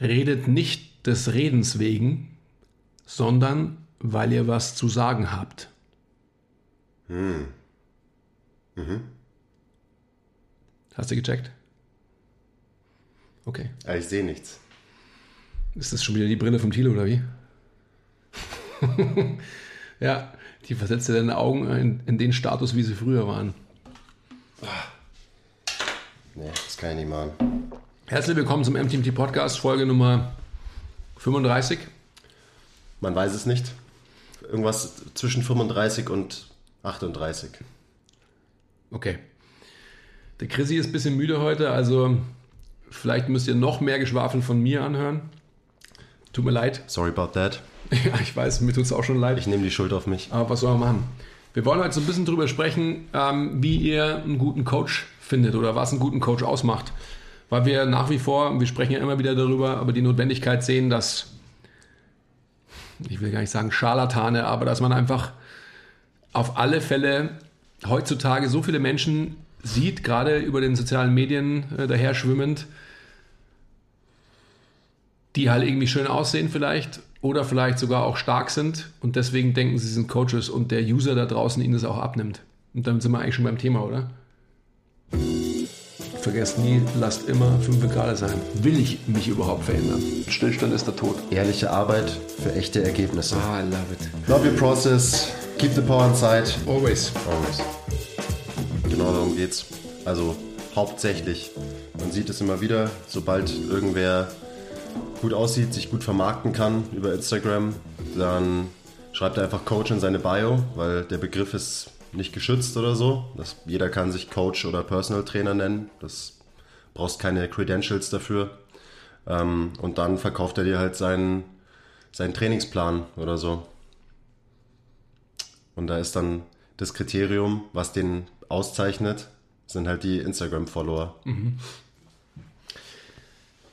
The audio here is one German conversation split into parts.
redet nicht des Redens wegen, sondern weil ihr was zu sagen habt. Hm. Mhm. Hast du gecheckt? Okay. Ja, ich sehe nichts. Ist das schon wieder die Brille vom Thilo oder wie? ja, die versetzt deine Augen in, in, den Status, wie sie früher waren. Nee, das kann ich nicht machen. Herzlich willkommen zum MTMT Podcast, Folge Nummer 35. Man weiß es nicht. Irgendwas zwischen 35 und 38. Okay. Der Chrissy ist ein bisschen müde heute, also vielleicht müsst ihr noch mehr Geschwafel von mir anhören. Tut mir leid. Sorry about that. Ja, ich weiß, mir tut es auch schon leid. Ich nehme die Schuld auf mich. Aber was soll man machen? Wir wollen heute so ein bisschen drüber sprechen, ähm, wie ihr einen guten Coach findet oder was einen guten Coach ausmacht. Weil wir nach wie vor, wir sprechen ja immer wieder darüber, aber die Notwendigkeit sehen, dass, ich will gar nicht sagen Scharlatane, aber dass man einfach auf alle Fälle heutzutage so viele Menschen sieht, gerade über den sozialen Medien äh, daher schwimmend, die halt irgendwie schön aussehen vielleicht oder vielleicht sogar auch stark sind und deswegen denken sie sind Coaches und der User da draußen ihnen das auch abnimmt. Und damit sind wir eigentlich schon beim Thema, oder? Vergesst nie, lasst immer 5 Grad sein. Will ich mich überhaupt verändern? Stillstand ist der Tod. Ehrliche Arbeit für echte Ergebnisse. Ah, I love it. Love your process. Keep the power inside. Always. Always. Genau darum geht's. Also hauptsächlich. Man sieht es immer wieder, sobald irgendwer gut aussieht, sich gut vermarkten kann über Instagram, dann schreibt er einfach Coach in seine Bio, weil der Begriff ist nicht geschützt oder so. Das, jeder kann sich Coach oder Personal Trainer nennen. Das brauchst keine Credentials dafür. Ähm, und dann verkauft er dir halt seinen, seinen Trainingsplan oder so. Und da ist dann das Kriterium, was den auszeichnet, sind halt die Instagram-Follower. Mhm.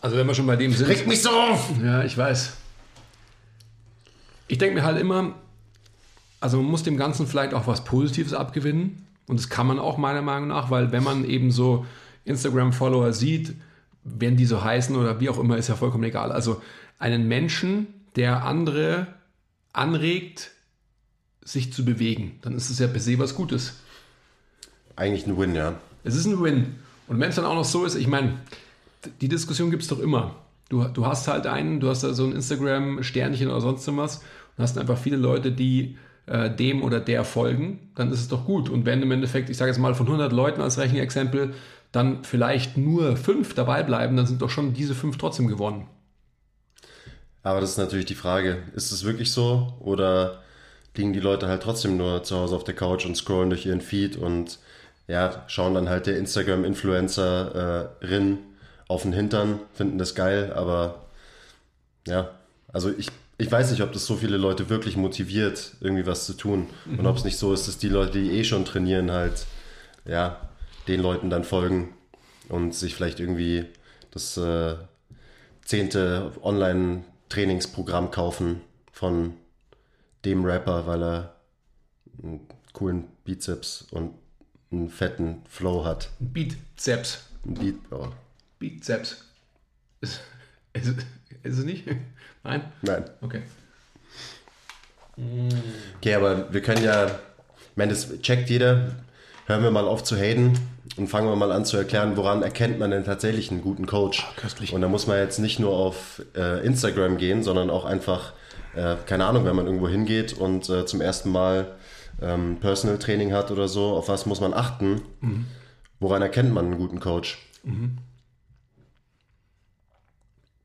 Also wenn wir schon bei dem sind. Regt mich so auf! Ja, ich weiß. Ich denke mir halt immer, also man muss dem Ganzen vielleicht auch was Positives abgewinnen. Und das kann man auch meiner Meinung nach, weil wenn man eben so Instagram-Follower sieht, wenn die so heißen oder wie auch immer, ist ja vollkommen egal. Also einen Menschen, der andere anregt, sich zu bewegen, dann ist es ja per se was Gutes. Eigentlich ein Win, ja. Es ist ein Win. Und wenn es dann auch noch so ist, ich meine, die Diskussion gibt es doch immer. Du, du hast halt einen, du hast da so ein Instagram-Sternchen oder sonst was und hast einfach viele Leute, die äh, dem oder der folgen, dann ist es doch gut. Und wenn im Endeffekt, ich sage jetzt mal von 100 Leuten als Rechenexempel, dann vielleicht nur fünf dabei bleiben, dann sind doch schon diese fünf trotzdem gewonnen. Aber das ist natürlich die Frage, ist es wirklich so oder liegen die Leute halt trotzdem nur zu Hause auf der Couch und scrollen durch ihren Feed und ja, schauen dann halt der Instagram-Influencerin auf den Hintern, finden das geil, aber ja, also ich, ich weiß nicht, ob das so viele Leute wirklich motiviert, irgendwie was zu tun. Mhm. Und ob es nicht so ist, dass die Leute, die eh schon trainieren, halt, ja, den Leuten dann folgen und sich vielleicht irgendwie das äh, zehnte Online-Trainingsprogramm kaufen von dem Rapper, weil er einen coolen Bizeps und einen fetten Flow hat. Bizeps. Ein Beat, oh. Bizeps. Ist, ist, ist es nicht? Nein? Nein. Okay. Okay, aber wir können ja, ich meine, das checkt jeder. Hören wir mal auf zu haten und fangen wir mal an zu erklären, woran erkennt man denn tatsächlich einen guten Coach. Köstlich. Und da muss man jetzt nicht nur auf äh, Instagram gehen, sondern auch einfach, äh, keine Ahnung, wenn man irgendwo hingeht und äh, zum ersten Mal ähm, Personal Training hat oder so, auf was muss man achten? Mhm. Woran erkennt man einen guten Coach? Mhm.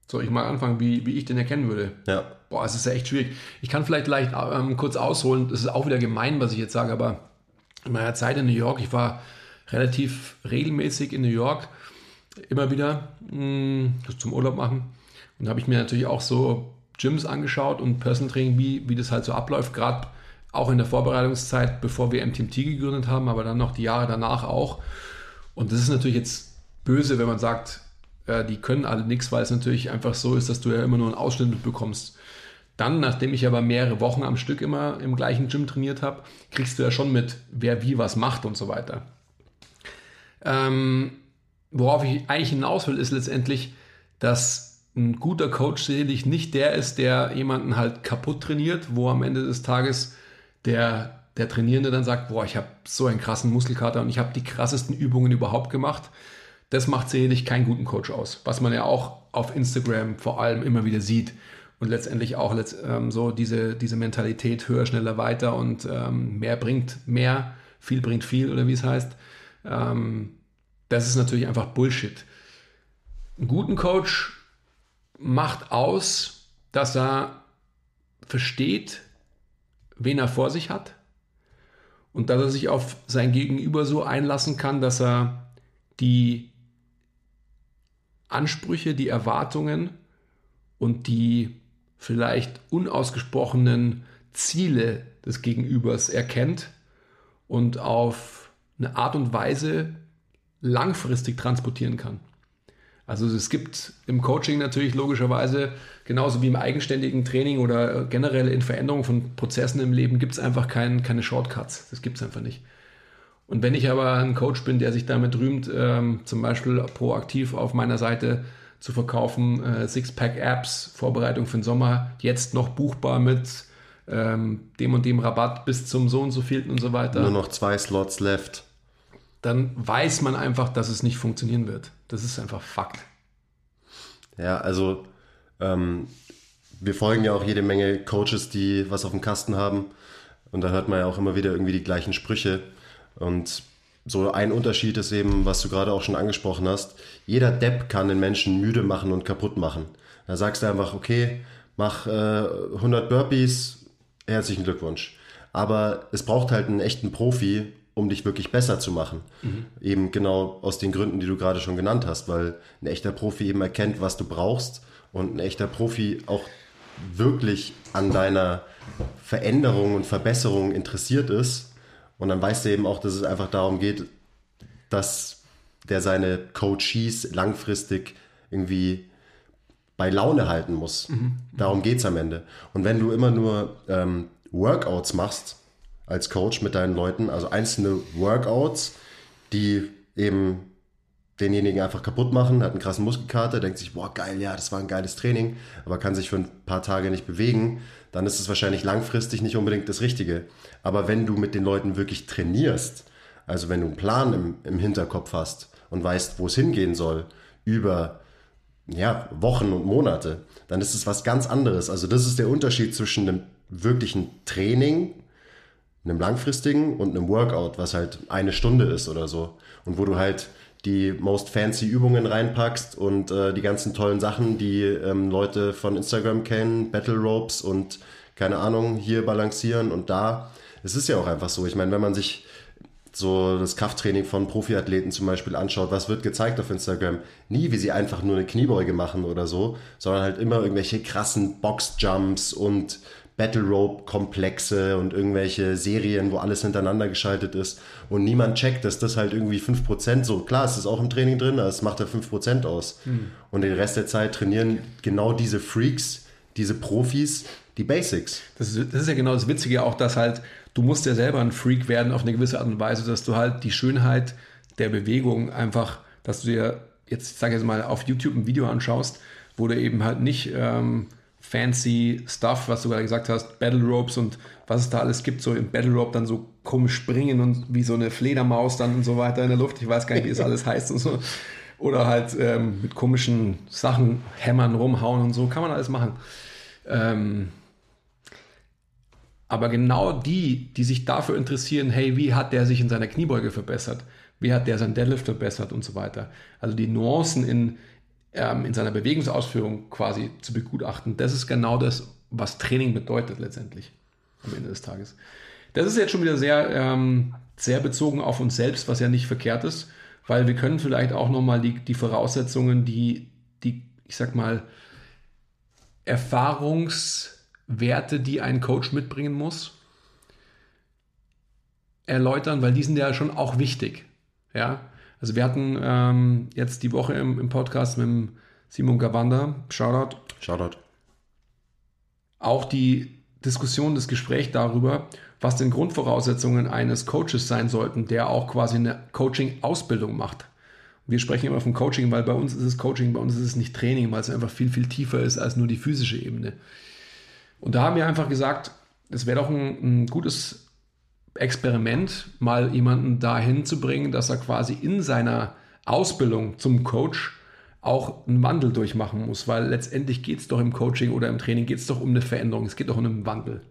Soll ich mal anfangen, wie, wie ich den erkennen würde? Ja. Boah, es ist ja echt schwierig. Ich kann vielleicht leicht ähm, kurz ausholen. Das ist auch wieder gemein, was ich jetzt sage, aber in meiner Zeit in New York, ich war relativ regelmäßig in New York, immer wieder mh, hm, zum Urlaub machen. Und da habe ich mir natürlich auch so Gyms angeschaut und Personal Training, wie, wie das halt so abläuft, gerade auch in der Vorbereitungszeit, bevor wir MTMT gegründet haben, aber dann noch die Jahre danach auch. Und das ist natürlich jetzt böse, wenn man sagt, äh, die können alle nichts, weil es natürlich einfach so ist, dass du ja immer nur einen Ausschnitt bekommst. Dann, nachdem ich aber mehrere Wochen am Stück immer im gleichen Gym trainiert habe, kriegst du ja schon mit, wer wie was macht und so weiter. Ähm, worauf ich eigentlich hinaus will, ist letztendlich, dass ein guter Coach sicherlich nicht der ist, der jemanden halt kaputt trainiert, wo am Ende des Tages der, der Trainierende dann sagt, boah, ich habe so einen krassen Muskelkater und ich habe die krassesten Übungen überhaupt gemacht. Das macht sicherlich keinen guten Coach aus, was man ja auch auf Instagram vor allem immer wieder sieht und letztendlich auch letzt, ähm, so diese, diese Mentalität höher, schneller, weiter und ähm, mehr bringt mehr, viel bringt viel oder wie es heißt. Ähm, das ist natürlich einfach Bullshit. Einen guten Coach macht aus, dass er versteht, wen er vor sich hat und dass er sich auf sein Gegenüber so einlassen kann, dass er die Ansprüche, die Erwartungen und die vielleicht unausgesprochenen Ziele des Gegenübers erkennt und auf eine Art und Weise langfristig transportieren kann. Also es gibt im Coaching natürlich logischerweise, genauso wie im eigenständigen Training oder generell in Veränderung von Prozessen im Leben, gibt es einfach kein, keine Shortcuts. Das gibt es einfach nicht. Und wenn ich aber ein Coach bin, der sich damit rühmt, ähm, zum Beispiel proaktiv auf meiner Seite zu verkaufen, äh, Sixpack-Apps, Vorbereitung für den Sommer, jetzt noch buchbar mit ähm, dem und dem Rabatt bis zum so und so vielten und so weiter. Nur noch zwei Slots left. Dann weiß man einfach, dass es nicht funktionieren wird. Das ist einfach Fakt. Ja, also ähm, wir folgen ja auch jede Menge Coaches, die was auf dem Kasten haben. Und da hört man ja auch immer wieder irgendwie die gleichen Sprüche. Und so ein Unterschied ist eben, was du gerade auch schon angesprochen hast. Jeder Depp kann den Menschen müde machen und kaputt machen. Da sagst du einfach, okay, mach äh, 100 Burpees, herzlichen Glückwunsch. Aber es braucht halt einen echten Profi, um dich wirklich besser zu machen. Mhm. Eben genau aus den Gründen, die du gerade schon genannt hast, weil ein echter Profi eben erkennt, was du brauchst und ein echter Profi auch wirklich an deiner Veränderung und Verbesserung interessiert ist. Und dann weißt du eben auch, dass es einfach darum geht, dass der seine Coaches langfristig irgendwie bei Laune halten muss. Mhm. Darum geht es am Ende. Und wenn du immer nur ähm, Workouts machst, als Coach mit deinen Leuten, also einzelne Workouts, die eben denjenigen einfach kaputt machen, hat einen krassen Muskelkater, denkt sich, boah, geil, ja, das war ein geiles Training, aber kann sich für ein paar Tage nicht bewegen, dann ist es wahrscheinlich langfristig nicht unbedingt das Richtige. Aber wenn du mit den Leuten wirklich trainierst, also wenn du einen Plan im, im Hinterkopf hast und weißt, wo es hingehen soll, über ja, Wochen und Monate, dann ist es was ganz anderes. Also das ist der Unterschied zwischen einem wirklichen Training, einem langfristigen und einem Workout, was halt eine Stunde ist oder so. Und wo du halt die most fancy Übungen reinpackst und äh, die ganzen tollen Sachen, die ähm, Leute von Instagram kennen, Battle Ropes und keine Ahnung, hier balancieren und da. Es ist ja auch einfach so. Ich meine, wenn man sich so das Krafttraining von Profiathleten zum Beispiel anschaut, was wird gezeigt auf Instagram? Nie, wie sie einfach nur eine Kniebeuge machen oder so, sondern halt immer irgendwelche krassen Boxjumps und Battle Rope Komplexe und irgendwelche Serien, wo alles hintereinander geschaltet ist und niemand checkt, dass das halt irgendwie 5% so, klar, es ist auch im Training drin, aber es macht ja 5% aus. Mhm. Und den Rest der Zeit trainieren genau diese Freaks, diese Profis, die Basics. Das ist, das ist ja genau das Witzige auch, dass halt, du musst ja selber ein Freak werden auf eine gewisse Art und Weise, dass du halt die Schönheit der Bewegung einfach, dass du dir jetzt, ich sage jetzt mal, auf YouTube ein Video anschaust, wo du eben halt nicht ähm, fancy Stuff, was du gerade gesagt hast, Battle Ropes und was es da alles gibt, so im Battle Rope dann so komisch springen und wie so eine Fledermaus dann und so weiter in der Luft. Ich weiß gar nicht, wie es alles heißt und so. Oder halt ähm, mit komischen Sachen hämmern, rumhauen und so. Kann man alles machen. Ähm, aber genau die, die sich dafür interessieren, hey, wie hat der sich in seiner Kniebeuge verbessert? Wie hat der sein Deadlift verbessert und so weiter? Also die Nuancen in, ähm, in seiner Bewegungsausführung quasi zu begutachten. Das ist genau das, was Training bedeutet letztendlich am Ende des Tages. Das ist jetzt schon wieder sehr, ähm, sehr bezogen auf uns selbst, was ja nicht verkehrt ist, weil wir können vielleicht auch nochmal die, die Voraussetzungen, die, die, ich sag mal, Erfahrungswerte, die ein Coach mitbringen muss, erläutern, weil die sind ja schon auch wichtig. Ja, also wir hatten ähm, jetzt die Woche im, im Podcast mit Simon Gavanda, Shoutout. Shoutout. Auch die Diskussion, das Gespräch darüber, was denn Grundvoraussetzungen eines Coaches sein sollten, der auch quasi eine Coaching-Ausbildung macht. Wir sprechen immer vom Coaching, weil bei uns ist es Coaching, bei uns ist es nicht Training, weil es einfach viel, viel tiefer ist als nur die physische Ebene. Und da haben wir einfach gesagt, es wäre doch ein, ein gutes Experiment, mal jemanden dahin zu bringen, dass er quasi in seiner Ausbildung zum Coach auch einen Wandel durchmachen muss, weil letztendlich geht es doch im Coaching oder im Training geht es doch um eine Veränderung, es geht doch um einen Wandel.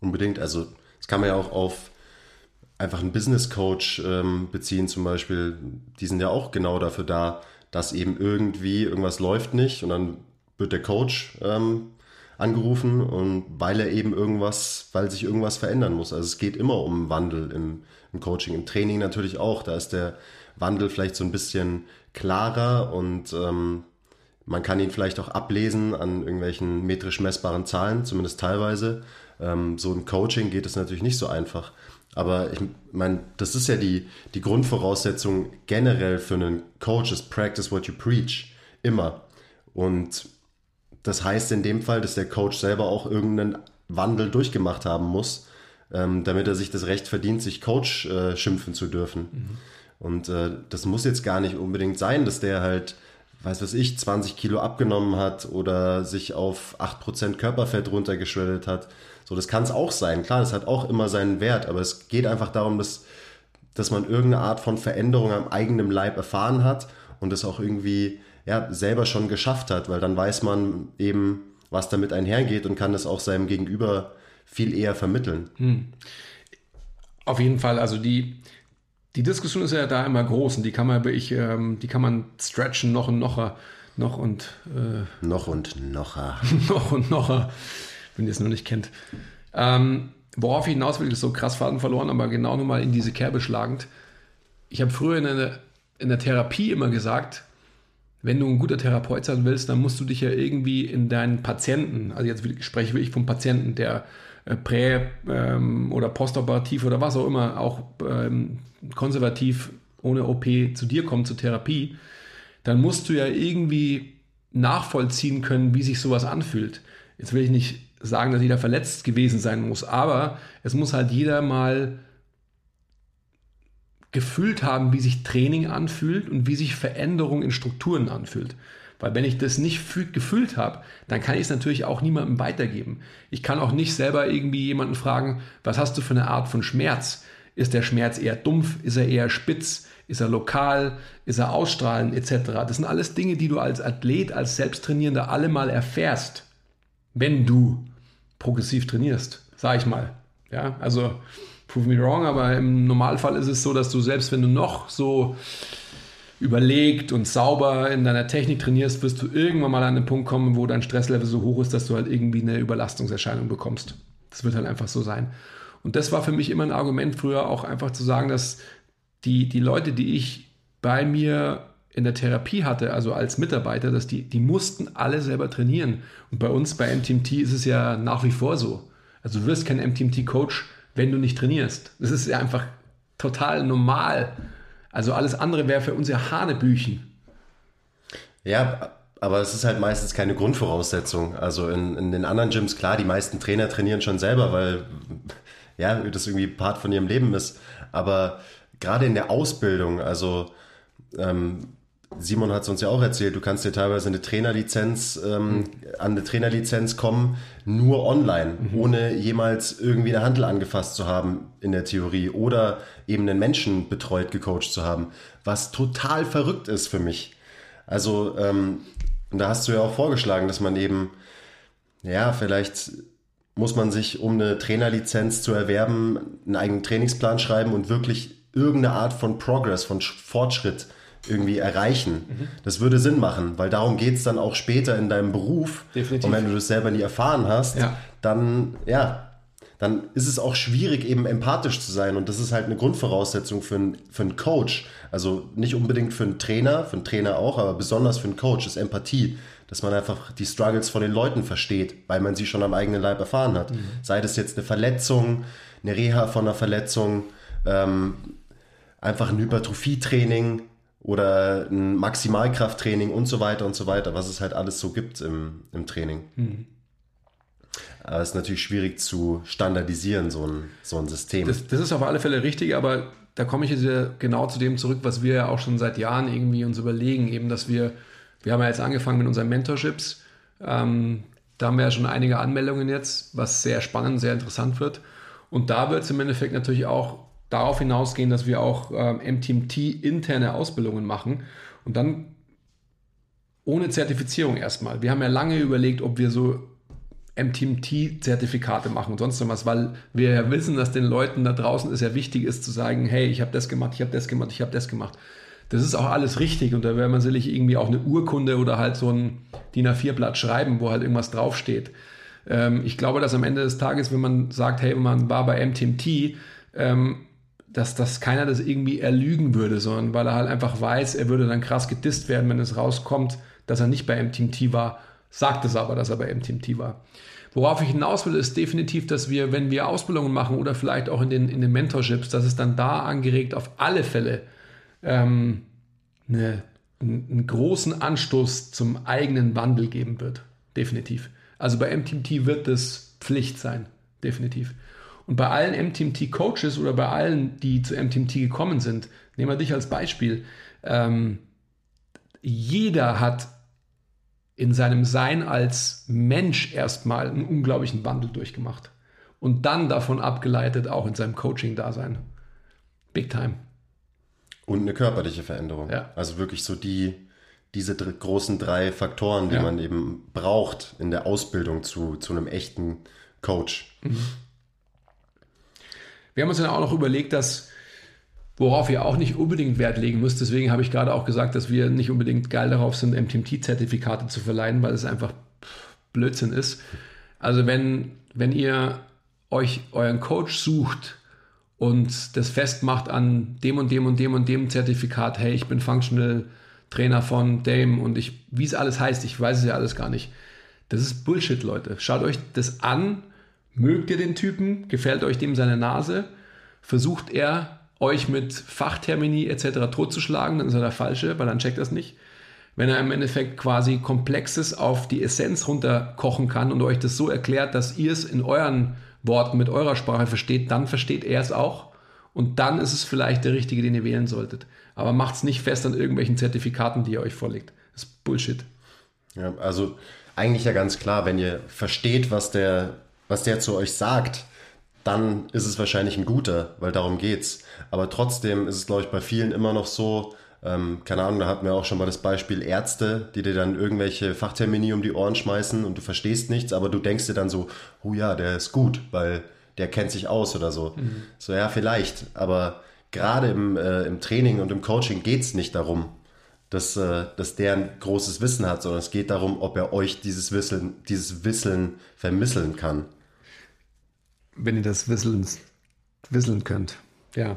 Unbedingt, also das kann man ja auch auf einfach einen Business Coach ähm, beziehen zum Beispiel. Die sind ja auch genau dafür da, dass eben irgendwie irgendwas läuft nicht und dann wird der Coach ähm, angerufen und weil er eben irgendwas, weil sich irgendwas verändern muss. Also es geht immer um Wandel im, im Coaching, im Training natürlich auch. Da ist der Wandel vielleicht so ein bisschen klarer und ähm, man kann ihn vielleicht auch ablesen an irgendwelchen metrisch messbaren Zahlen, zumindest teilweise. Ähm, so im Coaching geht es natürlich nicht so einfach. Aber ich meine, das ist ja die, die Grundvoraussetzung generell für einen Coach, ist Practice what you preach. Immer. Und das heißt in dem Fall, dass der Coach selber auch irgendeinen Wandel durchgemacht haben muss, ähm, damit er sich das Recht verdient, sich Coach äh, schimpfen zu dürfen. Mhm. Und äh, das muss jetzt gar nicht unbedingt sein, dass der halt, weiß was ich, 20 Kilo abgenommen hat oder sich auf 8% Körperfett runtergeschreddet hat. So, das kann es auch sein. Klar, das hat auch immer seinen Wert, aber es geht einfach darum, dass, dass man irgendeine Art von Veränderung am eigenen Leib erfahren hat und das auch irgendwie ja, selber schon geschafft hat, weil dann weiß man eben, was damit einhergeht und kann das auch seinem Gegenüber viel eher vermitteln. Hm. Auf jeden Fall, also die, die Diskussion ist ja da immer groß und die kann man, ich, ähm, die kann man stretchen noch und nocher, noch und äh, noch und nocher, noch und nocher, wenn ihr es noch nicht kennt. Ähm, worauf ich hinaus will, ist so krass Faden verloren, aber genau nochmal in diese Kerbe schlagend. Ich habe früher in der, in der Therapie immer gesagt, wenn du ein guter Therapeut sein willst, dann musst du dich ja irgendwie in deinen Patienten, also jetzt spreche ich vom Patienten, der äh, prä- ähm, oder postoperativ oder was auch immer, auch ähm, konservativ ohne OP zu dir kommt zur Therapie, dann musst du ja irgendwie nachvollziehen können, wie sich sowas anfühlt. Jetzt will ich nicht sagen, dass jeder verletzt gewesen sein muss, aber es muss halt jeder mal gefühlt haben, wie sich Training anfühlt und wie sich Veränderung in Strukturen anfühlt. Weil wenn ich das nicht gefühlt habe, dann kann ich es natürlich auch niemandem weitergeben. Ich kann auch nicht selber irgendwie jemanden fragen, was hast du für eine Art von Schmerz? Ist der Schmerz eher dumpf? Ist er eher spitz? Ist er lokal? Ist er ausstrahlend? Etc. Das sind alles Dinge, die du als Athlet, als Selbsttrainierender alle mal erfährst, wenn du progressiv trainierst, sag ich mal. Ja, also prove me wrong, aber im Normalfall ist es so, dass du selbst wenn du noch so überlegt und sauber in deiner Technik trainierst, wirst du irgendwann mal an den Punkt kommen, wo dein Stresslevel so hoch ist, dass du halt irgendwie eine Überlastungserscheinung bekommst. Das wird halt einfach so sein. Und das war für mich immer ein Argument früher auch einfach zu sagen, dass die, die Leute, die ich bei mir in der Therapie hatte, also als Mitarbeiter, dass die, die mussten alle selber trainieren. Und bei uns bei MTMT ist es ja nach wie vor so. Also du wirst kein MTMT-Coach, wenn du nicht trainierst. Das ist ja einfach total normal. Also alles andere wäre für uns ja Hanebüchen. Ja, aber es ist halt meistens keine Grundvoraussetzung. Also in, in den anderen Gyms, klar, die meisten Trainer trainieren schon selber, weil ja, das irgendwie Part von ihrem Leben ist. Aber gerade in der Ausbildung, also ähm, Simon hat es uns ja auch erzählt, du kannst dir teilweise eine Trainerlizenz, ähm, mhm. an eine Trainerlizenz kommen, nur online, mhm. ohne jemals irgendwie eine Handel angefasst zu haben in der Theorie oder eben einen Menschen betreut, gecoacht zu haben, was total verrückt ist für mich. Also, ähm, und da hast du ja auch vorgeschlagen, dass man eben, ja, vielleicht muss man sich, um eine Trainerlizenz zu erwerben, einen eigenen Trainingsplan schreiben und wirklich irgendeine Art von Progress, von Fortschritt irgendwie erreichen. Mhm. Das würde Sinn machen, weil darum geht es dann auch später in deinem Beruf. Definitiv. Und wenn du das selber nie erfahren hast, ja. dann, ja, dann ist es auch schwierig, eben empathisch zu sein. Und das ist halt eine Grundvoraussetzung für, ein, für einen Coach. Also nicht unbedingt für einen Trainer, für einen Trainer auch, aber besonders für einen Coach ist Empathie dass man einfach die Struggles von den Leuten versteht, weil man sie schon am eigenen Leib erfahren hat. Mhm. Sei das jetzt eine Verletzung, eine Reha von einer Verletzung, ähm, einfach ein Hypertrophietraining oder ein Maximalkrafttraining und so weiter und so weiter, was es halt alles so gibt im, im Training. Mhm. Aber es ist natürlich schwierig zu standardisieren, so ein, so ein System. Das, das, ist auf alle Fälle richtig, aber da komme ich jetzt genau zu dem zurück, was wir ja auch schon seit Jahren irgendwie uns überlegen, eben, dass wir, wir haben ja jetzt angefangen mit unseren Mentorships. Ähm, da haben wir ja schon einige Anmeldungen jetzt, was sehr spannend, sehr interessant wird. Und da wird es im Endeffekt natürlich auch darauf hinausgehen, dass wir auch ähm, MTMT interne Ausbildungen machen und dann ohne Zertifizierung erstmal. Wir haben ja lange überlegt, ob wir so MTMT-Zertifikate machen und sonst was, weil wir ja wissen, dass den Leuten da draußen es ja wichtig ist zu sagen, hey, ich habe das gemacht, ich habe das gemacht, ich habe das gemacht. Das ist auch alles richtig und da wäre man sicherlich irgendwie auch eine Urkunde oder halt so ein DIN A4-Blatt schreiben, wo halt irgendwas draufsteht. Ähm, ich glaube, dass am Ende des Tages, wenn man sagt, hey, man war bei MTMT, ähm, dass, dass keiner das irgendwie erlügen würde, sondern weil er halt einfach weiß, er würde dann krass gedisst werden, wenn es rauskommt, dass er nicht bei MTMT war, sagt es aber, dass er bei MTMT war. Worauf ich hinaus will, ist definitiv, dass wir, wenn wir Ausbildungen machen oder vielleicht auch in den, in den Mentorships, dass es dann da angeregt auf alle Fälle ähm, eine, einen großen Anstoß zum eigenen Wandel geben wird. Definitiv. Also bei MTMT wird das Pflicht sein. Definitiv. Und bei allen MTMT-Coaches oder bei allen, die zu MTMT gekommen sind, nehmen wir dich als Beispiel, ähm, jeder hat in seinem Sein als Mensch erstmal einen unglaublichen Wandel durchgemacht. Und dann davon abgeleitet auch in seinem Coaching-Dasein. Big time. Und eine körperliche Veränderung. Ja. Also wirklich so die, diese großen drei Faktoren, die ja. man eben braucht in der Ausbildung zu, zu einem echten Coach. Mhm. Wir haben uns dann auch noch überlegt, dass worauf ihr auch nicht unbedingt Wert legen müsst. Deswegen habe ich gerade auch gesagt, dass wir nicht unbedingt geil darauf sind, MTMT-Zertifikate zu verleihen, weil es einfach Blödsinn ist. Also wenn, wenn ihr euch euren Coach sucht und das festmacht an dem und dem und dem und dem Zertifikat, hey, ich bin Functional Trainer von Dame und ich, wie es alles heißt, ich weiß es ja alles gar nicht. Das ist Bullshit, Leute. Schaut euch das an. Mögt ihr den Typen? Gefällt euch dem seine Nase? Versucht er euch mit Fachtermini etc. totzuschlagen, dann ist er der Falsche, weil dann checkt er es nicht. Wenn er im Endeffekt quasi Komplexes auf die Essenz runterkochen kann und euch das so erklärt, dass ihr es in euren Worten mit eurer Sprache versteht, dann versteht er es auch. Und dann ist es vielleicht der richtige, den ihr wählen solltet. Aber macht es nicht fest an irgendwelchen Zertifikaten, die ihr euch vorlegt. Das ist Bullshit. Ja, also eigentlich ja ganz klar, wenn ihr versteht, was der, was der zu euch sagt, dann ist es wahrscheinlich ein guter, weil darum geht's. Aber trotzdem ist es, glaube ich, bei vielen immer noch so, ähm, keine Ahnung, da hatten wir auch schon mal das Beispiel Ärzte, die dir dann irgendwelche Fachtermini um die Ohren schmeißen und du verstehst nichts, aber du denkst dir dann so, oh ja, der ist gut, weil der kennt sich aus oder so. Mhm. So, ja, vielleicht, aber gerade im, äh, im Training und im Coaching geht's nicht darum, dass, äh, dass der ein großes Wissen hat, sondern es geht darum, ob er euch dieses Wissen, dieses Wissen vermitteln kann. Wenn ihr das Wisseln, wisseln könnt, ja.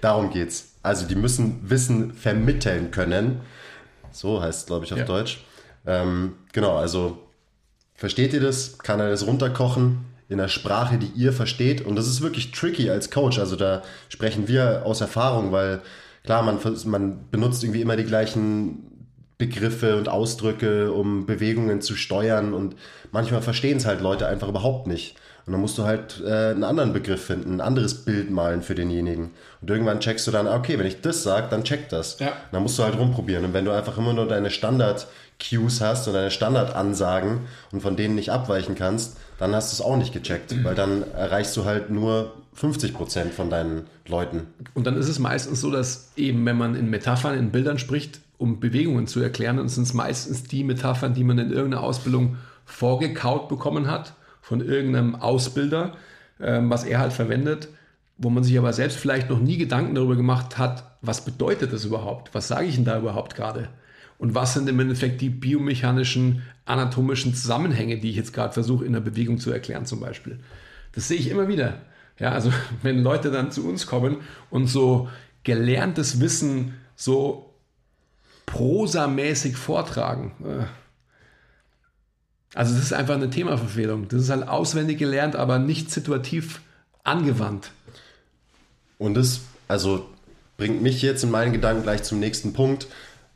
Darum geht's. Also die müssen Wissen vermitteln können. So heißt es, glaube ich, auf ja. Deutsch. Ähm, genau, also versteht ihr das? Kann er das runterkochen in der Sprache, die ihr versteht? Und das ist wirklich tricky als Coach. Also da sprechen wir aus Erfahrung, weil klar, man, man benutzt irgendwie immer die gleichen Begriffe und Ausdrücke, um Bewegungen zu steuern und manchmal verstehen es halt Leute einfach überhaupt nicht. Und dann musst du halt äh, einen anderen Begriff finden, ein anderes Bild malen für denjenigen. Und irgendwann checkst du dann, okay, wenn ich das sage, dann check das. Ja. Dann musst du halt rumprobieren. Und wenn du einfach immer nur deine Standard-Cues hast und deine Standard-Ansagen und von denen nicht abweichen kannst, dann hast du es auch nicht gecheckt. Mhm. Weil dann erreichst du halt nur 50 Prozent von deinen Leuten. Und dann ist es meistens so, dass eben, wenn man in Metaphern, in Bildern spricht, um Bewegungen zu erklären, dann sind es meistens die Metaphern, die man in irgendeiner Ausbildung vorgekaut bekommen hat von irgendeinem Ausbilder, ähm, was er halt verwendet, wo man sich aber selbst vielleicht noch nie Gedanken darüber gemacht hat, was bedeutet das überhaupt? Was sage ich denn da überhaupt gerade? Und was sind im Endeffekt die biomechanischen, anatomischen Zusammenhänge, die ich jetzt gerade versuche in der Bewegung zu erklären zum Beispiel? Das sehe ich immer wieder. Ja, also wenn Leute dann zu uns kommen und so gelerntes Wissen so prosamäßig vortragen, äh, also das ist einfach eine Themaverfehlung. Das ist halt auswendig gelernt, aber nicht situativ angewandt. Und das, also bringt mich jetzt in meinen Gedanken gleich zum nächsten Punkt.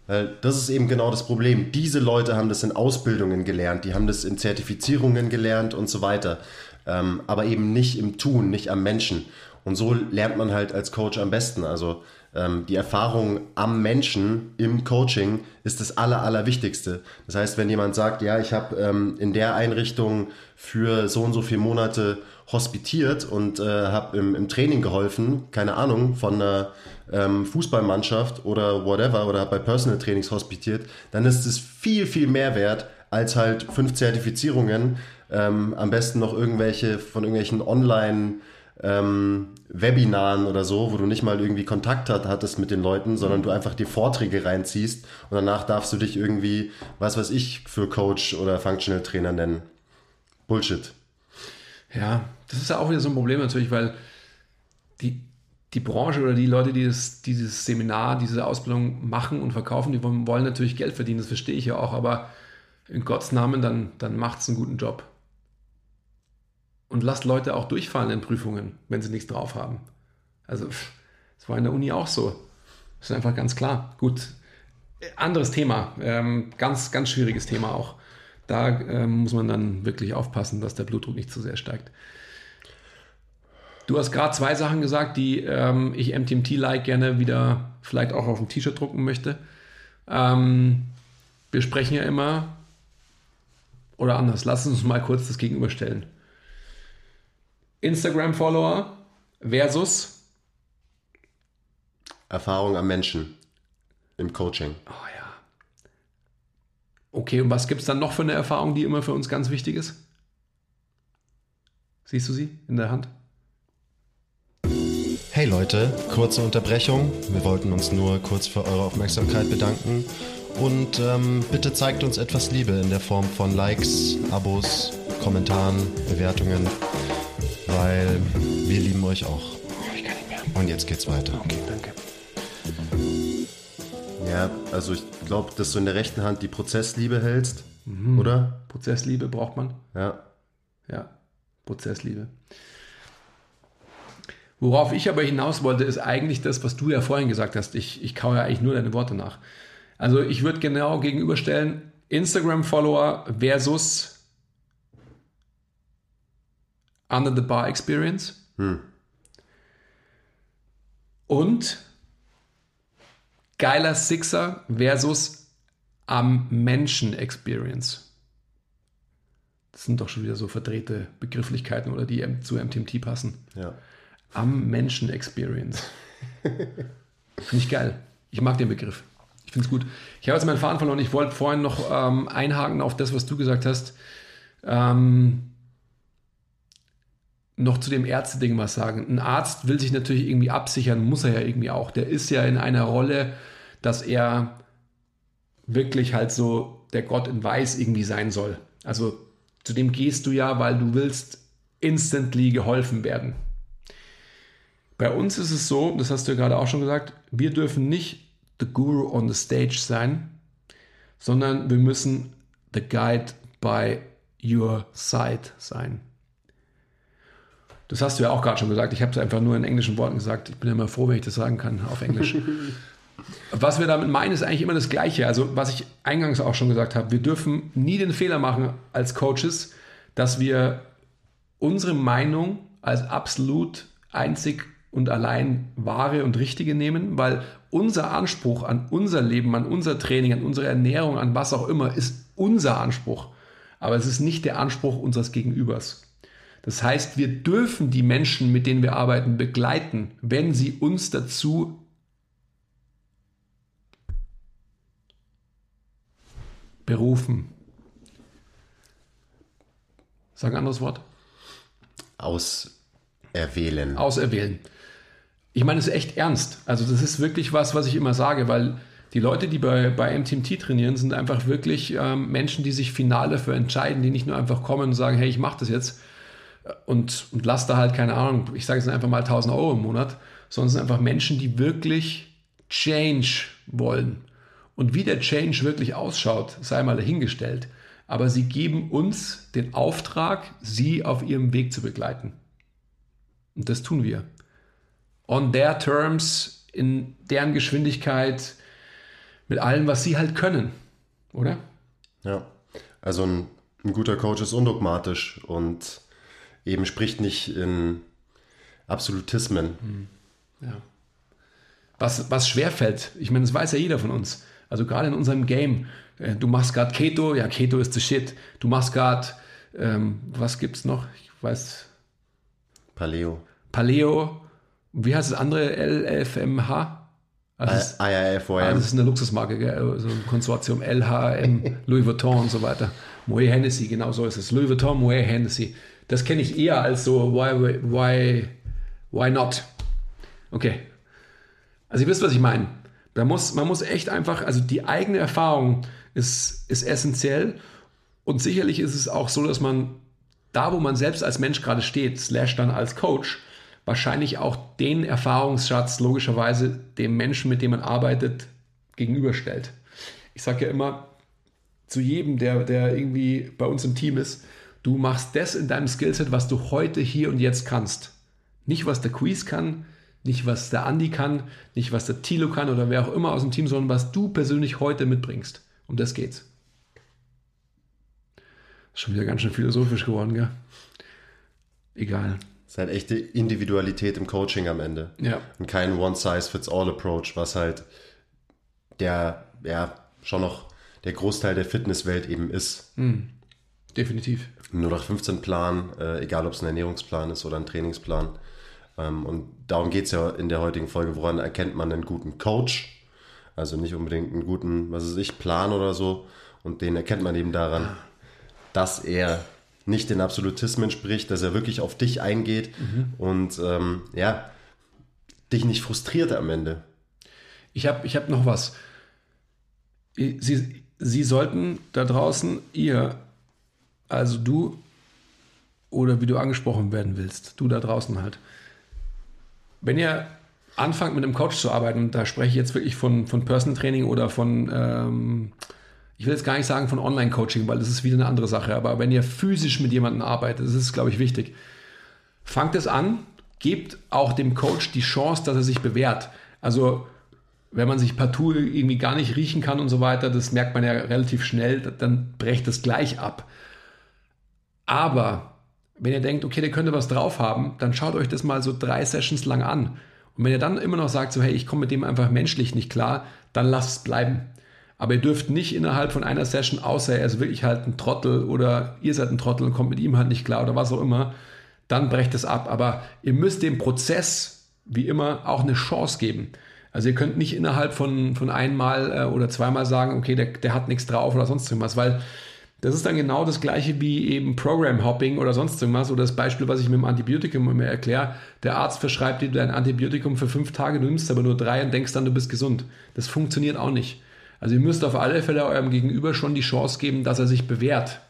Weil das ist eben genau das Problem. Diese Leute haben das in Ausbildungen gelernt, die haben das in Zertifizierungen gelernt und so weiter. Ähm, aber eben nicht im Tun, nicht am Menschen. Und so lernt man halt als Coach am besten. Also ähm, die Erfahrung am Menschen im Coaching ist das Aller, Allerwichtigste. Das heißt, wenn jemand sagt, ja, ich habe ähm, in der Einrichtung für so und so viele Monate hospitiert und äh, habe im, im Training geholfen, keine Ahnung, von einer ähm, Fußballmannschaft oder whatever, oder bei Personal Trainings hospitiert, dann ist es viel, viel mehr wert als halt fünf Zertifizierungen, ähm, am besten noch irgendwelche von irgendwelchen Online- ähm, Webinaren oder so, wo du nicht mal irgendwie Kontakt hat, hattest mit den Leuten, sondern du einfach die Vorträge reinziehst und danach darfst du dich irgendwie, was weiß ich, für Coach oder Functional Trainer nennen. Bullshit. Ja, das ist ja auch wieder so ein Problem natürlich, weil die, die Branche oder die Leute, die das, dieses Seminar, diese Ausbildung machen und verkaufen, die wollen, natürlich Geld verdienen, das verstehe ich ja auch, aber in Gottes Namen, dann, dann macht es einen guten Job. Und lasst Leute auch durchfallen in Prüfungen, wenn sie nichts drauf haben. Also, das war in der Uni auch so. Das ist einfach ganz klar. Gut, anderes Thema. Ähm, ganz, ganz schwieriges Thema auch. Da ähm, muss man dann wirklich aufpassen, dass der Blutdruck nicht zu sehr steigt. Du hast gerade zwei Sachen gesagt, die ähm, ich MTMT-like gerne wieder vielleicht auch auf ein T-Shirt drucken möchte. Ähm, wir sprechen ja immer, oder anders, lass uns mal kurz das gegenüberstellen. Instagram-Follower versus Erfahrung am Menschen im Coaching. Oh ja. Okay, und was gibt es dann noch für eine Erfahrung, die immer für uns ganz wichtig ist? Siehst du sie in der Hand? Hey Leute, kurze Unterbrechung. Wir wollten uns nur kurz für eure Aufmerksamkeit bedanken. Und ähm, bitte zeigt uns etwas Liebe in der Form von Likes, Abos, Kommentaren, Bewertungen weil wir lieben euch auch. Ich kann nicht mehr. Und jetzt geht's weiter. Okay, danke. Ja, also ich glaube, dass du in der rechten Hand die Prozessliebe hältst, mhm. oder? Prozessliebe braucht man. Ja. Ja, Prozessliebe. Worauf ich aber hinaus wollte, ist eigentlich das, was du ja vorhin gesagt hast. Ich, ich kaue ja eigentlich nur deine Worte nach. Also ich würde genau gegenüberstellen, Instagram-Follower versus Under the Bar Experience. Hm. Und geiler Sixer versus am Menschen Experience. Das sind doch schon wieder so verdrehte Begrifflichkeiten oder die zu MTMT passen. Ja. Am Menschen Experience. finde ich geil. Ich mag den Begriff. Ich finde es gut. Ich habe jetzt meinen Faden verloren. Ich wollte vorhin noch ähm, einhaken auf das, was du gesagt hast. Ähm, noch zu dem Ärzte-Ding was sagen. Ein Arzt will sich natürlich irgendwie absichern, muss er ja irgendwie auch. Der ist ja in einer Rolle, dass er wirklich halt so der Gott in Weiß irgendwie sein soll. Also zu dem gehst du ja, weil du willst instantly geholfen werden. Bei uns ist es so, das hast du ja gerade auch schon gesagt, wir dürfen nicht the Guru on the stage sein, sondern wir müssen the guide by your side sein. Das hast du ja auch gerade schon gesagt. Ich habe es einfach nur in englischen Worten gesagt. Ich bin ja immer froh, wenn ich das sagen kann auf Englisch. was wir damit meinen, ist eigentlich immer das Gleiche. Also, was ich eingangs auch schon gesagt habe, wir dürfen nie den Fehler machen als Coaches, dass wir unsere Meinung als absolut einzig und allein wahre und richtige nehmen, weil unser Anspruch an unser Leben, an unser Training, an unsere Ernährung, an was auch immer, ist unser Anspruch. Aber es ist nicht der Anspruch unseres Gegenübers. Das heißt, wir dürfen die Menschen, mit denen wir arbeiten, begleiten, wenn sie uns dazu berufen. Sag ein anderes Wort. Auserwählen. Auserwählen. Ich meine es ist echt ernst. Also das ist wirklich was, was ich immer sage, weil die Leute, die bei, bei MTMT trainieren, sind einfach wirklich ähm, Menschen, die sich final dafür entscheiden, die nicht nur einfach kommen und sagen, hey, ich mache das jetzt, und, und lass da halt, keine Ahnung, ich sage jetzt einfach mal 1000 Euro im Monat, sondern es sind einfach Menschen, die wirklich Change wollen. Und wie der Change wirklich ausschaut, sei mal dahingestellt. Aber sie geben uns den Auftrag, sie auf ihrem Weg zu begleiten. Und das tun wir. On their terms, in deren Geschwindigkeit, mit allem, was sie halt können. Oder? Ja. Also ein, ein guter Coach ist undogmatisch und eben spricht nicht in Absolutismen. Ja. Was, was schwerfällt, ich meine, das weiß ja jeder von uns. Also gerade in unserem Game, äh, du machst gerade Keto, ja, Keto ist the shit. Du machst gerade, ähm, was gibt's noch? Ich weiß, Paleo. Paleo, wie heißt das andere? LFMH? Also das, ah, IIFOM. das ist eine Luxusmarke, gell? so ein Konsortium LHM, Louis Vuitton und so weiter. Moet Hennessy, genau so ist es. Louis Vuitton, Moet Hennessy. Das kenne ich eher als so, why, why, why not? Okay. Also ihr wisst, was ich meine. Da muss, man muss echt einfach, also die eigene Erfahrung ist, ist essentiell. Und sicherlich ist es auch so, dass man da, wo man selbst als Mensch gerade steht, slash dann als Coach, wahrscheinlich auch den Erfahrungsschatz logischerweise dem Menschen, mit dem man arbeitet, gegenüberstellt. Ich sage ja immer zu jedem, der, der irgendwie bei uns im Team ist, du machst das in deinem Skillset, was du heute, hier und jetzt kannst. Nicht, was der Quiz kann, nicht, was der Andi kann, nicht, was der Tilo kann oder wer auch immer aus dem Team, sondern was du persönlich heute mitbringst. Um das geht's. Ist schon wieder ganz schön philosophisch geworden, gell? Egal. Es ist halt echte Individualität im Coaching am Ende. Ja. Und kein One-Size-Fits-All-Approach, was halt der, ja, schon noch der Großteil der Fitnesswelt eben ist. Mhm. Definitiv. Nur nach 15 Plan, äh, egal ob es ein Ernährungsplan ist oder ein Trainingsplan. Ähm, und darum geht es ja in der heutigen Folge, woran erkennt man einen guten Coach? Also nicht unbedingt einen guten, was weiß ich, Plan oder so. Und den erkennt man eben daran, dass er nicht den Absolutismen spricht, dass er wirklich auf dich eingeht mhm. und ähm, ja, dich nicht frustriert am Ende. Ich habe ich hab noch was. Sie, Sie sollten da draußen, ihr, also du oder wie du angesprochen werden willst, du da draußen halt, wenn ihr anfangt mit einem Coach zu arbeiten, da spreche ich jetzt wirklich von, von Personal Training oder von ähm, ich will jetzt gar nicht sagen von Online-Coaching, weil das ist wieder eine andere Sache, aber wenn ihr physisch mit jemandem arbeitet, das ist, glaube ich, wichtig. Fangt es an, gebt auch dem Coach die Chance, dass er sich bewährt. Also, wenn man sich partout irgendwie gar nicht riechen kann und so weiter, das merkt man ja relativ schnell, dann brecht es gleich ab. Aber wenn ihr denkt, okay, der könnte was drauf haben, dann schaut euch das mal so drei Sessions lang an. Und wenn ihr dann immer noch sagt, so hey, ich komme mit dem einfach menschlich nicht klar, dann lasst es bleiben. Aber ihr dürft nicht innerhalb von einer Session, außer er ist wirklich halt ein Trottel oder ihr seid ein Trottel und kommt mit ihm halt nicht klar oder was auch immer, dann brecht es ab. Aber ihr müsst dem Prozess, wie immer, auch eine Chance geben. Also ihr könnt nicht innerhalb von, von einmal äh, oder zweimal sagen, okay, der, der hat nichts drauf oder sonst irgendwas, weil das ist dann genau das gleiche wie eben Program Hopping oder sonst irgendwas oder das Beispiel, was ich mit dem Antibiotikum immer erkläre. Der Arzt verschreibt dir dein Antibiotikum für fünf Tage, du nimmst aber nur drei und denkst dann, du bist gesund. Das funktioniert auch nicht. Also ihr müsst auf alle Fälle eurem Gegenüber schon die Chance geben, dass er sich bewährt.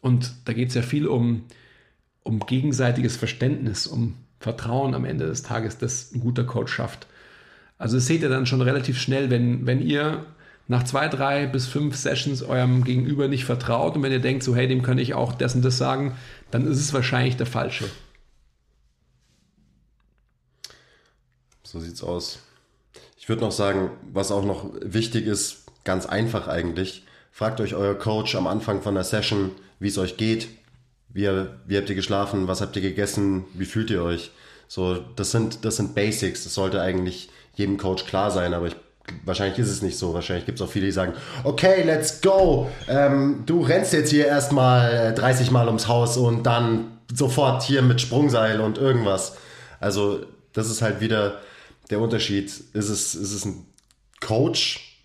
Und da geht es ja viel um, um gegenseitiges Verständnis, um Vertrauen am Ende des Tages, das ein guter Coach schafft. Also das seht ihr dann schon relativ schnell, wenn, wenn ihr nach zwei, drei bis fünf Sessions eurem Gegenüber nicht vertraut und wenn ihr denkt, so hey, dem kann ich auch das und das sagen, dann ist es wahrscheinlich der falsche. So sieht's aus. Ich würde noch sagen, was auch noch wichtig ist, ganz einfach eigentlich, fragt euch euer Coach am Anfang von der Session, wie es euch geht, wie, wie habt ihr geschlafen, was habt ihr gegessen, wie fühlt ihr euch. So, das sind, das sind Basics, das sollte eigentlich jedem Coach klar sein, aber ich, wahrscheinlich ist es nicht so. Wahrscheinlich gibt es auch viele, die sagen, okay, let's go, ähm, du rennst jetzt hier erstmal 30 Mal ums Haus und dann sofort hier mit Sprungseil und irgendwas. Also, das ist halt wieder der Unterschied? Ist es, ist es ein Coach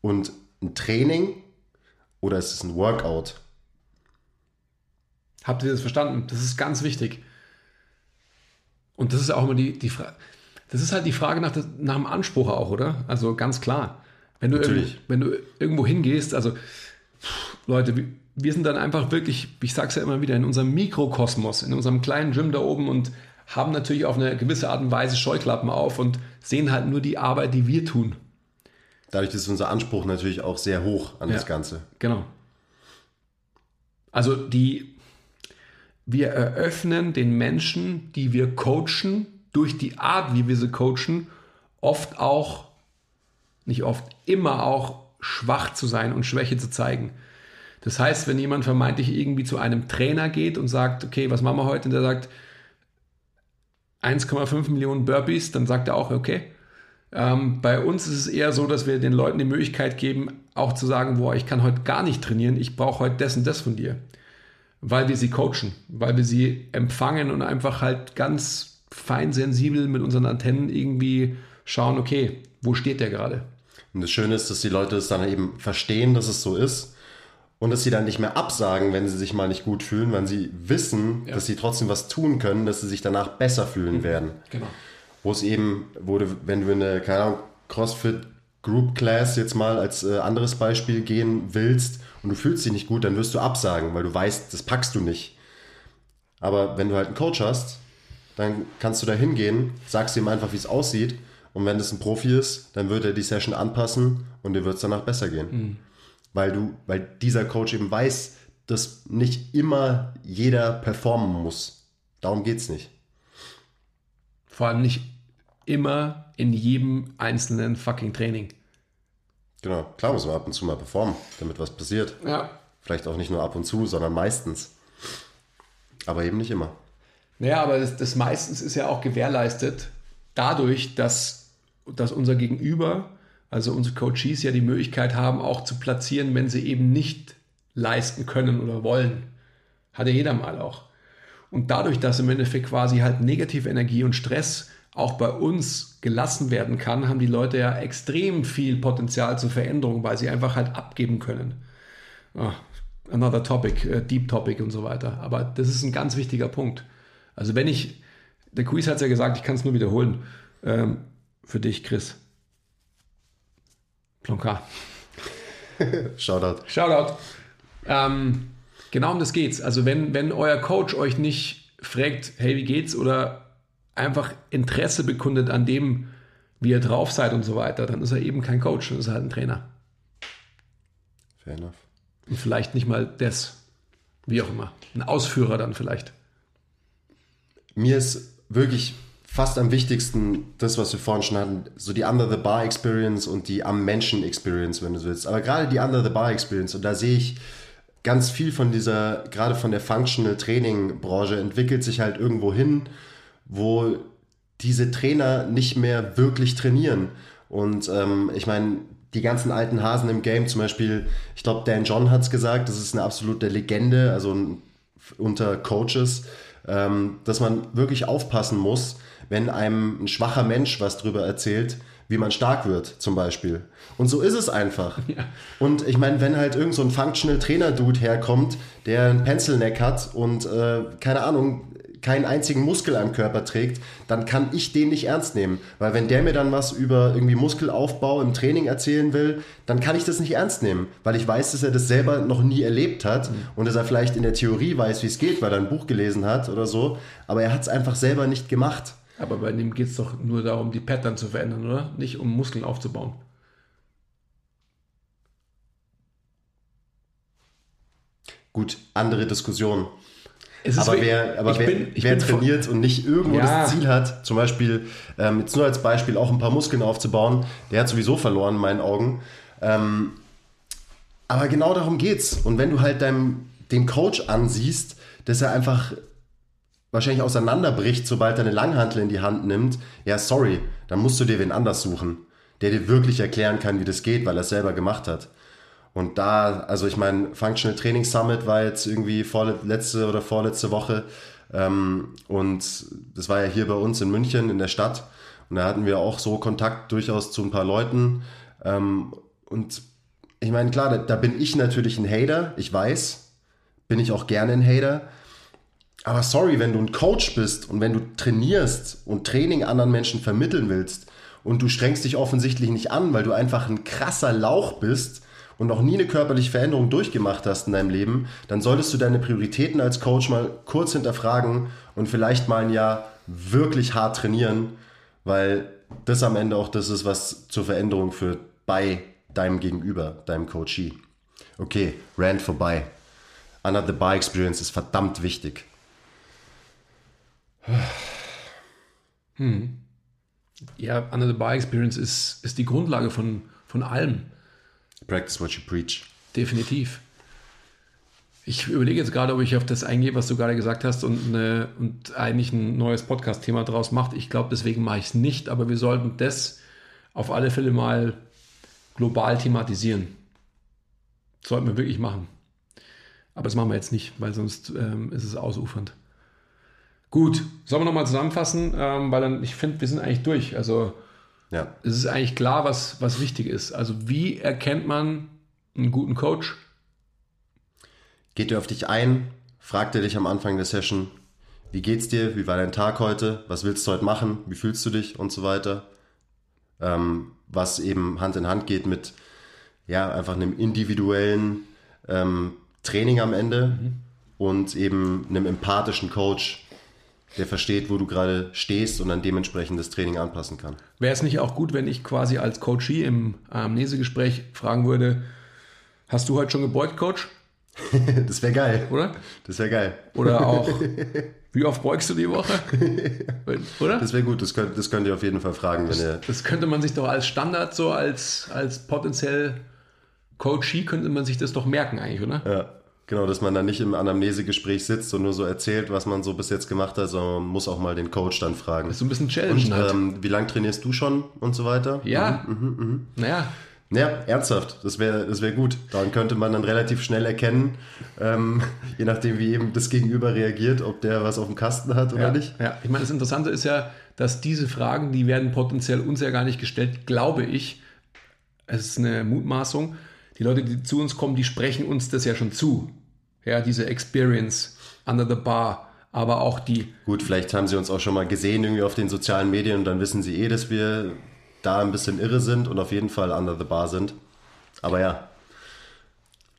und ein Training oder ist es ein Workout? Habt ihr das verstanden? Das ist ganz wichtig. Und das ist auch immer die, die Frage. Das ist halt die Frage nach, nach dem Anspruch auch, oder? Also ganz klar. Wenn du, irgendwo, wenn du irgendwo hingehst, also Leute, wir, wir sind dann einfach wirklich, ich sag's ja immer wieder, in unserem Mikrokosmos, in unserem kleinen Gym da oben und haben natürlich auf eine gewisse Art und Weise Scheuklappen auf und sehen halt nur die Arbeit, die wir tun. Dadurch ist unser Anspruch natürlich auch sehr hoch an ja, das Ganze. Genau. Also die, wir eröffnen den Menschen, die wir coachen, durch die Art, wie wir sie coachen, oft auch, nicht oft, immer auch schwach zu sein und Schwäche zu zeigen. Das heißt, wenn jemand vermeintlich irgendwie zu einem Trainer geht und sagt, okay, was machen wir heute? Und der sagt, 1,5 Millionen Burpees, dann sagt er auch, okay. Ähm, bei uns ist es eher so, dass wir den Leuten die Möglichkeit geben, auch zu sagen, boah, ich kann heute gar nicht trainieren, ich brauche heute das und das von dir. Weil wir sie coachen, weil wir sie empfangen und einfach halt ganz fein sensibel mit unseren Antennen irgendwie schauen, okay, wo steht der gerade? Und das Schöne ist, dass die Leute es dann eben verstehen, dass es so ist und dass sie dann nicht mehr absagen, wenn sie sich mal nicht gut fühlen, weil sie wissen, ja. dass sie trotzdem was tun können, dass sie sich danach besser fühlen mhm. werden. Genau. Wo es eben, du, wenn du in eine, keine Ahnung, CrossFit Group Class jetzt mal als äh, anderes Beispiel gehen willst und du fühlst dich nicht gut, dann wirst du absagen, weil du weißt, das packst du nicht. Aber wenn du halt einen Coach hast, dann kannst du da hingehen, sagst ihm einfach, wie es aussieht und wenn das ein Profi ist, dann wird er die Session anpassen und dir wird es danach besser gehen. Mhm. Weil du, weil dieser Coach eben weiß, dass nicht immer jeder performen muss. Darum geht es nicht. Vor allem nicht immer in jedem einzelnen fucking Training. Genau, klar muss man ab und zu mal performen, damit was passiert. Ja. Vielleicht auch nicht nur ab und zu, sondern meistens. Aber eben nicht immer. Naja, aber das, das meistens ist ja auch gewährleistet dadurch, dass, dass unser Gegenüber, also unsere Coaches ja die Möglichkeit haben, auch zu platzieren, wenn sie eben nicht leisten können oder wollen. Hat ja jeder mal auch. Und dadurch, dass im Endeffekt quasi halt negative Energie und Stress auch bei uns gelassen werden kann, haben die Leute ja extrem viel Potenzial zur Veränderung, weil sie einfach halt abgeben können. Oh, another topic, uh, deep topic und so weiter. Aber das ist ein ganz wichtiger Punkt. Also wenn ich, der Quiz hat es ja gesagt, ich kann es nur wiederholen. Ähm, für dich, Chris. Plonka. Shoutout. Shoutout. Ähm, genau um das geht's. Also wenn, wenn euer Coach euch nicht fragt, hey, wie geht's? Oder einfach Interesse bekundet an dem, wie ihr drauf seid und so weiter, dann ist er eben kein Coach, dann ist er halt ein Trainer. Fair enough. Und vielleicht nicht mal das, wie auch immer. Ein Ausführer dann vielleicht. Mir ist wirklich fast am wichtigsten das, was wir vorhin schon hatten, so die Under the Bar Experience und die am Menschen Experience, wenn du so willst. Aber gerade die Under the Bar Experience, und da sehe ich ganz viel von dieser, gerade von der Functional Training Branche, entwickelt sich halt irgendwo hin wo diese Trainer nicht mehr wirklich trainieren. Und ähm, ich meine, die ganzen alten Hasen im Game, zum Beispiel, ich glaube, Dan John hat es gesagt, das ist eine absolute Legende, also unter Coaches, ähm, dass man wirklich aufpassen muss, wenn einem ein schwacher Mensch was drüber erzählt, wie man stark wird, zum Beispiel. Und so ist es einfach. Ja. Und ich meine, wenn halt irgend so ein Functional Trainer Dude herkommt, der einen Pencil-Neck hat und äh, keine Ahnung, keinen einzigen Muskel am Körper trägt, dann kann ich den nicht ernst nehmen. Weil wenn der mir dann was über irgendwie Muskelaufbau im Training erzählen will, dann kann ich das nicht ernst nehmen. Weil ich weiß, dass er das selber noch nie erlebt hat mhm. und dass er vielleicht in der Theorie weiß, wie es geht, weil er ein Buch gelesen hat oder so. Aber er hat es einfach selber nicht gemacht. Aber bei dem geht es doch nur darum, die Pattern zu verändern, oder? Nicht um Muskeln aufzubauen. Gut, andere Diskussion aber wer, aber wer, bin, wer trainiert und nicht irgendwo ja. das Ziel hat, zum Beispiel, ähm, jetzt nur als Beispiel, auch ein paar Muskeln aufzubauen, der hat sowieso verloren in meinen Augen. Ähm, aber genau darum geht's. Und wenn du halt deinem, den Coach ansiehst, dass er einfach wahrscheinlich auseinanderbricht, sobald er eine Langhantel in die Hand nimmt, ja, sorry, dann musst du dir wen anders suchen, der dir wirklich erklären kann, wie das geht, weil er es selber gemacht hat. Und da, also ich meine, Functional Training Summit war jetzt irgendwie vorletzte oder vorletzte Woche. Ähm, und das war ja hier bei uns in München in der Stadt. Und da hatten wir auch so Kontakt durchaus zu ein paar Leuten. Ähm, und ich meine, klar, da, da bin ich natürlich ein Hater, ich weiß. Bin ich auch gerne ein Hater. Aber sorry, wenn du ein Coach bist und wenn du trainierst und Training anderen Menschen vermitteln willst und du strengst dich offensichtlich nicht an, weil du einfach ein krasser Lauch bist, und noch nie eine körperliche Veränderung durchgemacht hast in deinem Leben, dann solltest du deine Prioritäten als Coach mal kurz hinterfragen und vielleicht mal ein Jahr wirklich hart trainieren, weil das am Ende auch das ist, was zur Veränderung führt bei deinem Gegenüber, deinem Coachee. Okay, Rand vorbei. Another Bar Experience ist verdammt wichtig. Hm. Ja, Another Bar Experience ist, ist die Grundlage von, von allem. Practice what you preach. Definitiv. Ich überlege jetzt gerade, ob ich auf das eingehe, was du gerade gesagt hast und, eine, und eigentlich ein neues Podcast-Thema draus macht. Ich glaube, deswegen mache ich es nicht, aber wir sollten das auf alle Fälle mal global thematisieren. Sollten wir wirklich machen. Aber das machen wir jetzt nicht, weil sonst ähm, ist es ausufernd. Gut, sollen wir nochmal zusammenfassen, ähm, weil dann, ich finde, wir sind eigentlich durch. Also ja. es ist eigentlich klar, was, was wichtig ist. Also wie erkennt man einen guten Coach? Geht er auf dich ein, fragt er dich am Anfang der Session, wie geht's dir, wie war dein Tag heute, was willst du heute machen, wie fühlst du dich und so weiter. Ähm, was eben Hand in Hand geht mit ja, einfach einem individuellen ähm, Training am Ende mhm. und eben einem empathischen Coach, der versteht, wo du gerade stehst und dann dementsprechend das Training anpassen kann. Wäre es nicht auch gut, wenn ich quasi als Coachie im Amnesegespräch fragen würde, hast du heute schon gebeugt, Coach? das wäre geil. Oder? Das wäre geil. Oder auch, wie oft beugst du die Woche? Oder? Das wäre gut, das könnt, das könnt ihr auf jeden Fall fragen. Das, wenn ihr das könnte man sich doch als Standard, so als, als potenziell Coachie, könnte man sich das doch merken eigentlich, oder? Ja. Genau, dass man dann nicht im Anamnesegespräch sitzt und nur so erzählt, was man so bis jetzt gemacht hat, sondern man muss auch mal den Coach dann fragen. Das ist so ein bisschen Challenge. Und, halt. ähm, wie lange trainierst du schon und so weiter? Ja. Mhm, mh, mh. Naja, ja, ernsthaft, das wäre das wär gut. Daran könnte man dann relativ schnell erkennen, ähm, je nachdem, wie eben das Gegenüber reagiert, ob der was auf dem Kasten hat oder ja, nicht. Ja, ich meine, das Interessante ist ja, dass diese Fragen, die werden potenziell uns ja gar nicht gestellt, glaube ich. Es ist eine Mutmaßung. Die Leute, die zu uns kommen, die sprechen uns das ja schon zu. Ja, diese Experience under the bar aber auch die. Gut, vielleicht haben sie uns auch schon mal gesehen irgendwie auf den sozialen Medien und dann wissen sie eh, dass wir da ein bisschen irre sind und auf jeden Fall under the bar sind. Aber ja.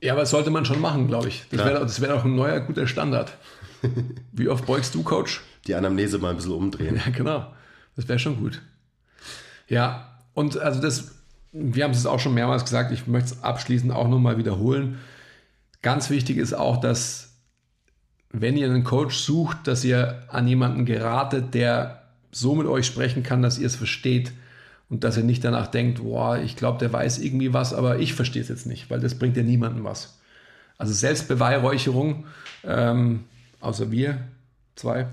Ja, aber das sollte man schon machen, glaube ich. Das wäre wär auch ein neuer guter Standard. Wie oft beugst du, Coach? Die Anamnese mal ein bisschen umdrehen. Ja, genau. Das wäre schon gut. Ja, und also das, wir haben es auch schon mehrmals gesagt, ich möchte es abschließend auch nochmal wiederholen. Ganz wichtig ist auch, dass wenn ihr einen Coach sucht, dass ihr an jemanden geratet, der so mit euch sprechen kann, dass ihr es versteht und dass ihr nicht danach denkt, boah, ich glaube, der weiß irgendwie was, aber ich verstehe es jetzt nicht, weil das bringt ja niemandem was. Also Selbstbeweihräucherung, ähm, außer wir zwei,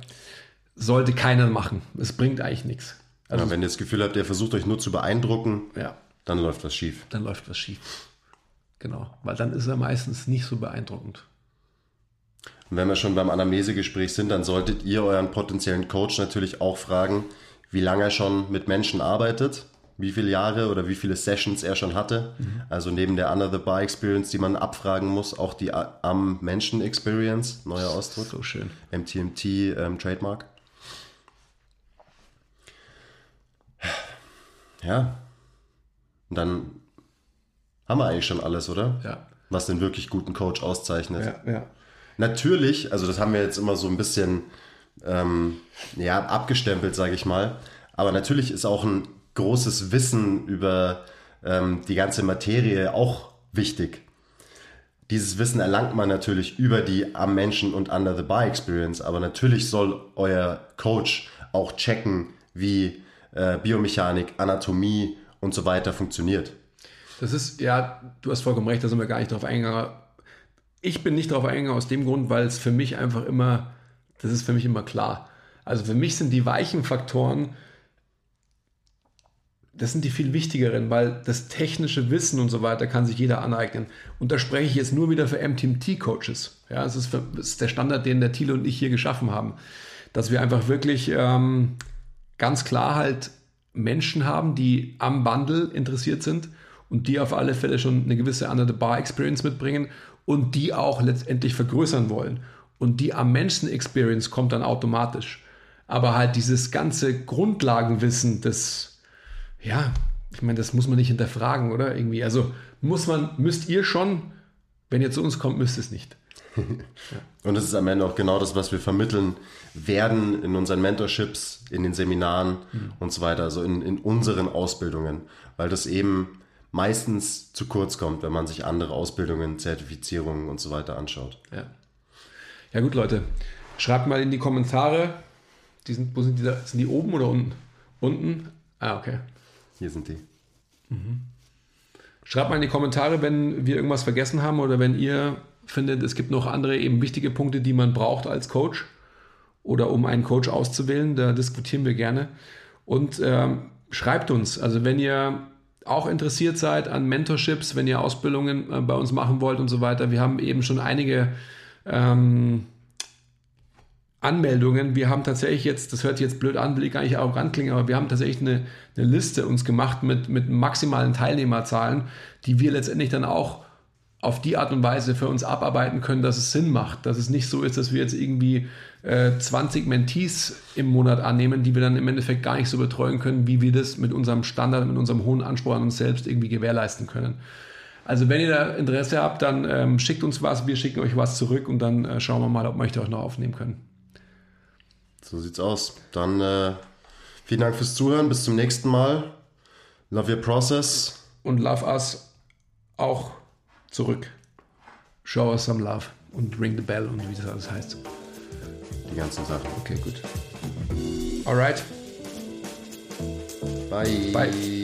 sollte keiner machen. Es bringt eigentlich nichts. Also, ja, wenn ihr das Gefühl habt, ihr versucht euch nur zu beeindrucken, ja. Dann läuft was schief. Dann läuft was schief. Genau, weil dann ist er meistens nicht so beeindruckend. Und wenn wir schon beim Anamnesegespräch sind, dann solltet ihr euren potenziellen Coach natürlich auch fragen, wie lange er schon mit Menschen arbeitet, wie viele Jahre oder wie viele Sessions er schon hatte. Mhm. Also neben der Under the Bar Experience, die man abfragen muss, auch die am Menschen Experience, neuer Ausdruck. So schön. MTMT ähm, Trademark. Ja. Und dann haben wir eigentlich schon alles, oder? Ja. Was den wirklich guten Coach auszeichnet. Ja, ja. Natürlich, also das haben wir jetzt immer so ein bisschen ähm, ja, abgestempelt, sage ich mal. Aber natürlich ist auch ein großes Wissen über ähm, die ganze Materie auch wichtig. Dieses Wissen erlangt man natürlich über die am Menschen und Under the Bar Experience, aber natürlich soll euer Coach auch checken, wie äh, Biomechanik, Anatomie und so weiter funktioniert. Das ist, ja, du hast vollkommen recht, da sind wir gar nicht drauf eingegangen. Ich bin nicht drauf eingegangen aus dem Grund, weil es für mich einfach immer das ist für mich immer klar. Also für mich sind die weichen Faktoren, das sind die viel wichtigeren, weil das technische Wissen und so weiter kann sich jeder aneignen. Und da spreche ich jetzt nur wieder für MTMT-Coaches. Ja, das ist, das ist der Standard, den der Thiele und ich hier geschaffen haben. Dass wir einfach wirklich ähm, ganz klar halt Menschen haben, die am Bundle interessiert sind und die auf alle Fälle schon eine gewisse Under-the-Bar-Experience mitbringen und die auch letztendlich vergrößern wollen. Und die am Menschen-Experience kommt dann automatisch. Aber halt dieses ganze Grundlagenwissen, das, ja, ich meine, das muss man nicht hinterfragen, oder? Irgendwie. Also muss man, müsst ihr schon, wenn ihr zu uns kommt, müsst ihr es nicht. Und das ist am Ende auch genau das, was wir vermitteln werden in unseren Mentorships, in den Seminaren mhm. und so weiter, also in, in unseren Ausbildungen, weil das eben meistens zu kurz kommt, wenn man sich andere Ausbildungen, Zertifizierungen und so weiter anschaut. Ja. Ja gut, Leute, schreibt mal in die Kommentare. Die sind, wo sind die da? Sind die oben oder unten? Unten? Ah, okay. Hier sind die. Mhm. Schreibt mal in die Kommentare, wenn wir irgendwas vergessen haben oder wenn ihr findet, es gibt noch andere eben wichtige Punkte, die man braucht als Coach oder um einen Coach auszuwählen. Da diskutieren wir gerne. Und ähm, schreibt uns, also wenn ihr auch interessiert seid an Mentorships, wenn ihr Ausbildungen äh, bei uns machen wollt und so weiter. Wir haben eben schon einige ähm, Anmeldungen. Wir haben tatsächlich jetzt, das hört sich jetzt blöd an, will ich gar nicht arrogant klingen, aber wir haben tatsächlich eine, eine Liste uns gemacht mit, mit maximalen Teilnehmerzahlen, die wir letztendlich dann auch auf die Art und Weise für uns abarbeiten können, dass es Sinn macht. Dass es nicht so ist, dass wir jetzt irgendwie äh, 20 Mentees im Monat annehmen, die wir dann im Endeffekt gar nicht so betreuen können, wie wir das mit unserem Standard, mit unserem hohen Anspruch an uns selbst irgendwie gewährleisten können. Also wenn ihr da Interesse habt, dann ähm, schickt uns was, wir schicken euch was zurück und dann äh, schauen wir mal, ob wir euch da auch noch aufnehmen können. So sieht's aus. Dann äh, vielen Dank fürs Zuhören. Bis zum nächsten Mal. Love your process. Und love us auch zurück. Show us some love und ring the bell und wie das alles heißt. Die ganzen Sachen. Okay, gut. Alright. Bye. Bye.